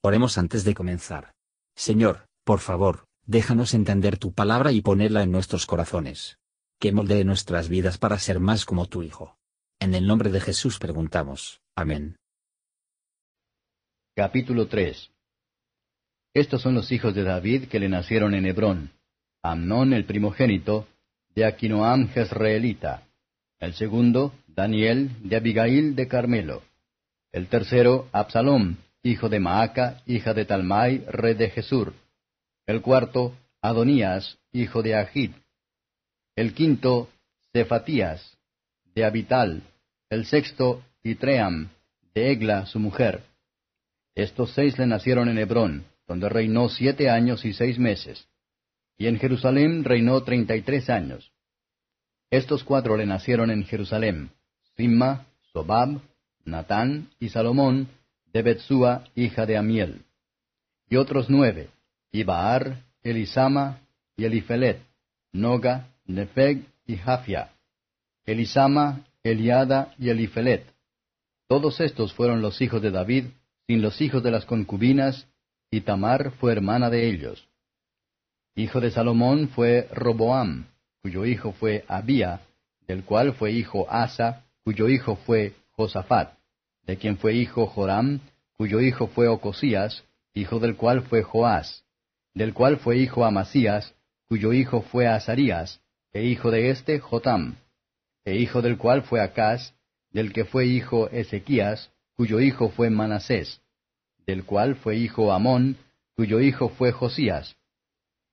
Oremos antes de comenzar. Señor, por favor, déjanos entender tu palabra y ponerla en nuestros corazones. Que moldee nuestras vidas para ser más como tu Hijo. En el nombre de Jesús preguntamos. Amén. Capítulo 3 Estos son los hijos de David que le nacieron en Hebrón. Amnón el primogénito, de Aquinoam jezreelita. El segundo, Daniel, de Abigail de Carmelo. El tercero, Absalom, hijo de Maaca, hija de Talmai, rey de Jesur. El cuarto, Adonías, hijo de Agid. El quinto, Cefatías, de Abital. El sexto, Itream, de Egla, su mujer. Estos seis le nacieron en Hebrón, donde reinó siete años y seis meses. Y en Jerusalén reinó treinta y tres años. Estos cuatro le nacieron en Jerusalén, Simma, Sobab, Natán y Salomón, de Betsúa, hija de Amiel. Y otros nueve, Ibaar, Elisama y Elifelet, Noga, Nefeg y Jafia. Elisama, Eliada y Elifelet. Todos estos fueron los hijos de David, sin los hijos de las concubinas, y Tamar fue hermana de ellos. Hijo de Salomón fue Roboam, cuyo hijo fue Abía, del cual fue hijo Asa, cuyo hijo fue Josafat de quien fue hijo Joram, cuyo hijo fue Ocosías, hijo del cual fue Joás, del cual fue hijo Amasías, cuyo hijo fue Azarías, e hijo de éste Jotam, e hijo del cual fue Acaz, del que fue hijo Ezequías, cuyo hijo fue Manasés, del cual fue hijo Amón, cuyo hijo fue Josías.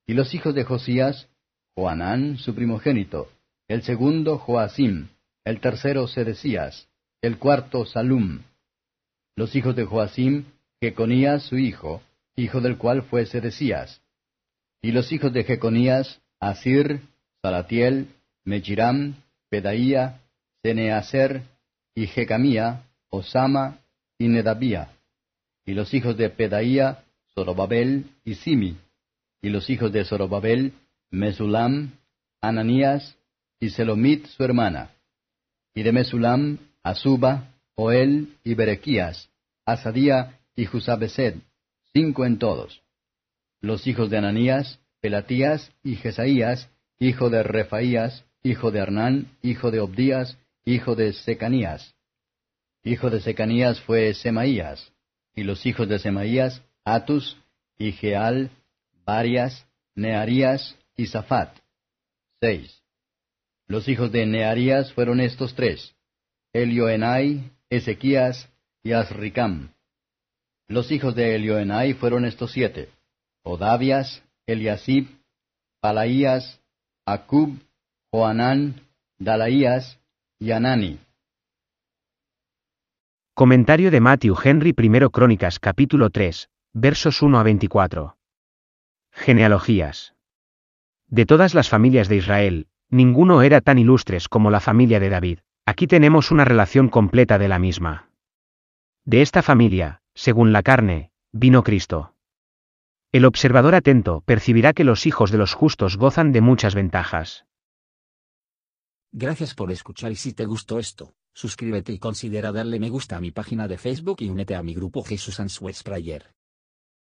Y los hijos de Josías, Joanán, su primogénito, el segundo Joacim, el tercero Sedecías, el cuarto Salum. Los hijos de Joacim, Jeconías su hijo, hijo del cual fue Sedecías. Y los hijos de Jeconías, Asir, Salatiel, Mechiram, Pedaía, Ceneaser, y Jecamía, Osama y Nedabía. Y los hijos de Pedaía, Zorobabel y Simi. Y los hijos de Zorobabel, Mesulam, Ananías y Selomit su hermana. Y de Mesulam, Azuba, Oel y Berequías, Asadía y Jusabesed, cinco en todos. Los hijos de Ananías, Pelatías y Jesaías, hijo de Refaías, hijo de Arnán, hijo de Obdías, hijo de Secanías. Hijo de Secanías fue Semaías, y los hijos de Semaías, Atus, y Geal, Varias, Nearías y Zafat. Seis. Los hijos de Nearías fueron estos tres, Elioenai, Ezequías y Azricam. Los hijos de Elioenai fueron estos siete, Odavias, Eliasib, Palaías, Acub, Joanán, Dalaías y Anani. Comentario de Matthew Henry I Crónicas capítulo 3, versos 1 a 24. Genealogías. De todas las familias de Israel, ninguno era tan ilustres como la familia de David. Aquí tenemos una relación completa de la misma. De esta familia, según la carne, vino Cristo. El observador atento percibirá que los hijos de los justos gozan de muchas ventajas. Gracias por escuchar y si te gustó esto, suscríbete y considera darle me gusta a mi página de Facebook y únete a mi grupo Jesús Answers Prayer.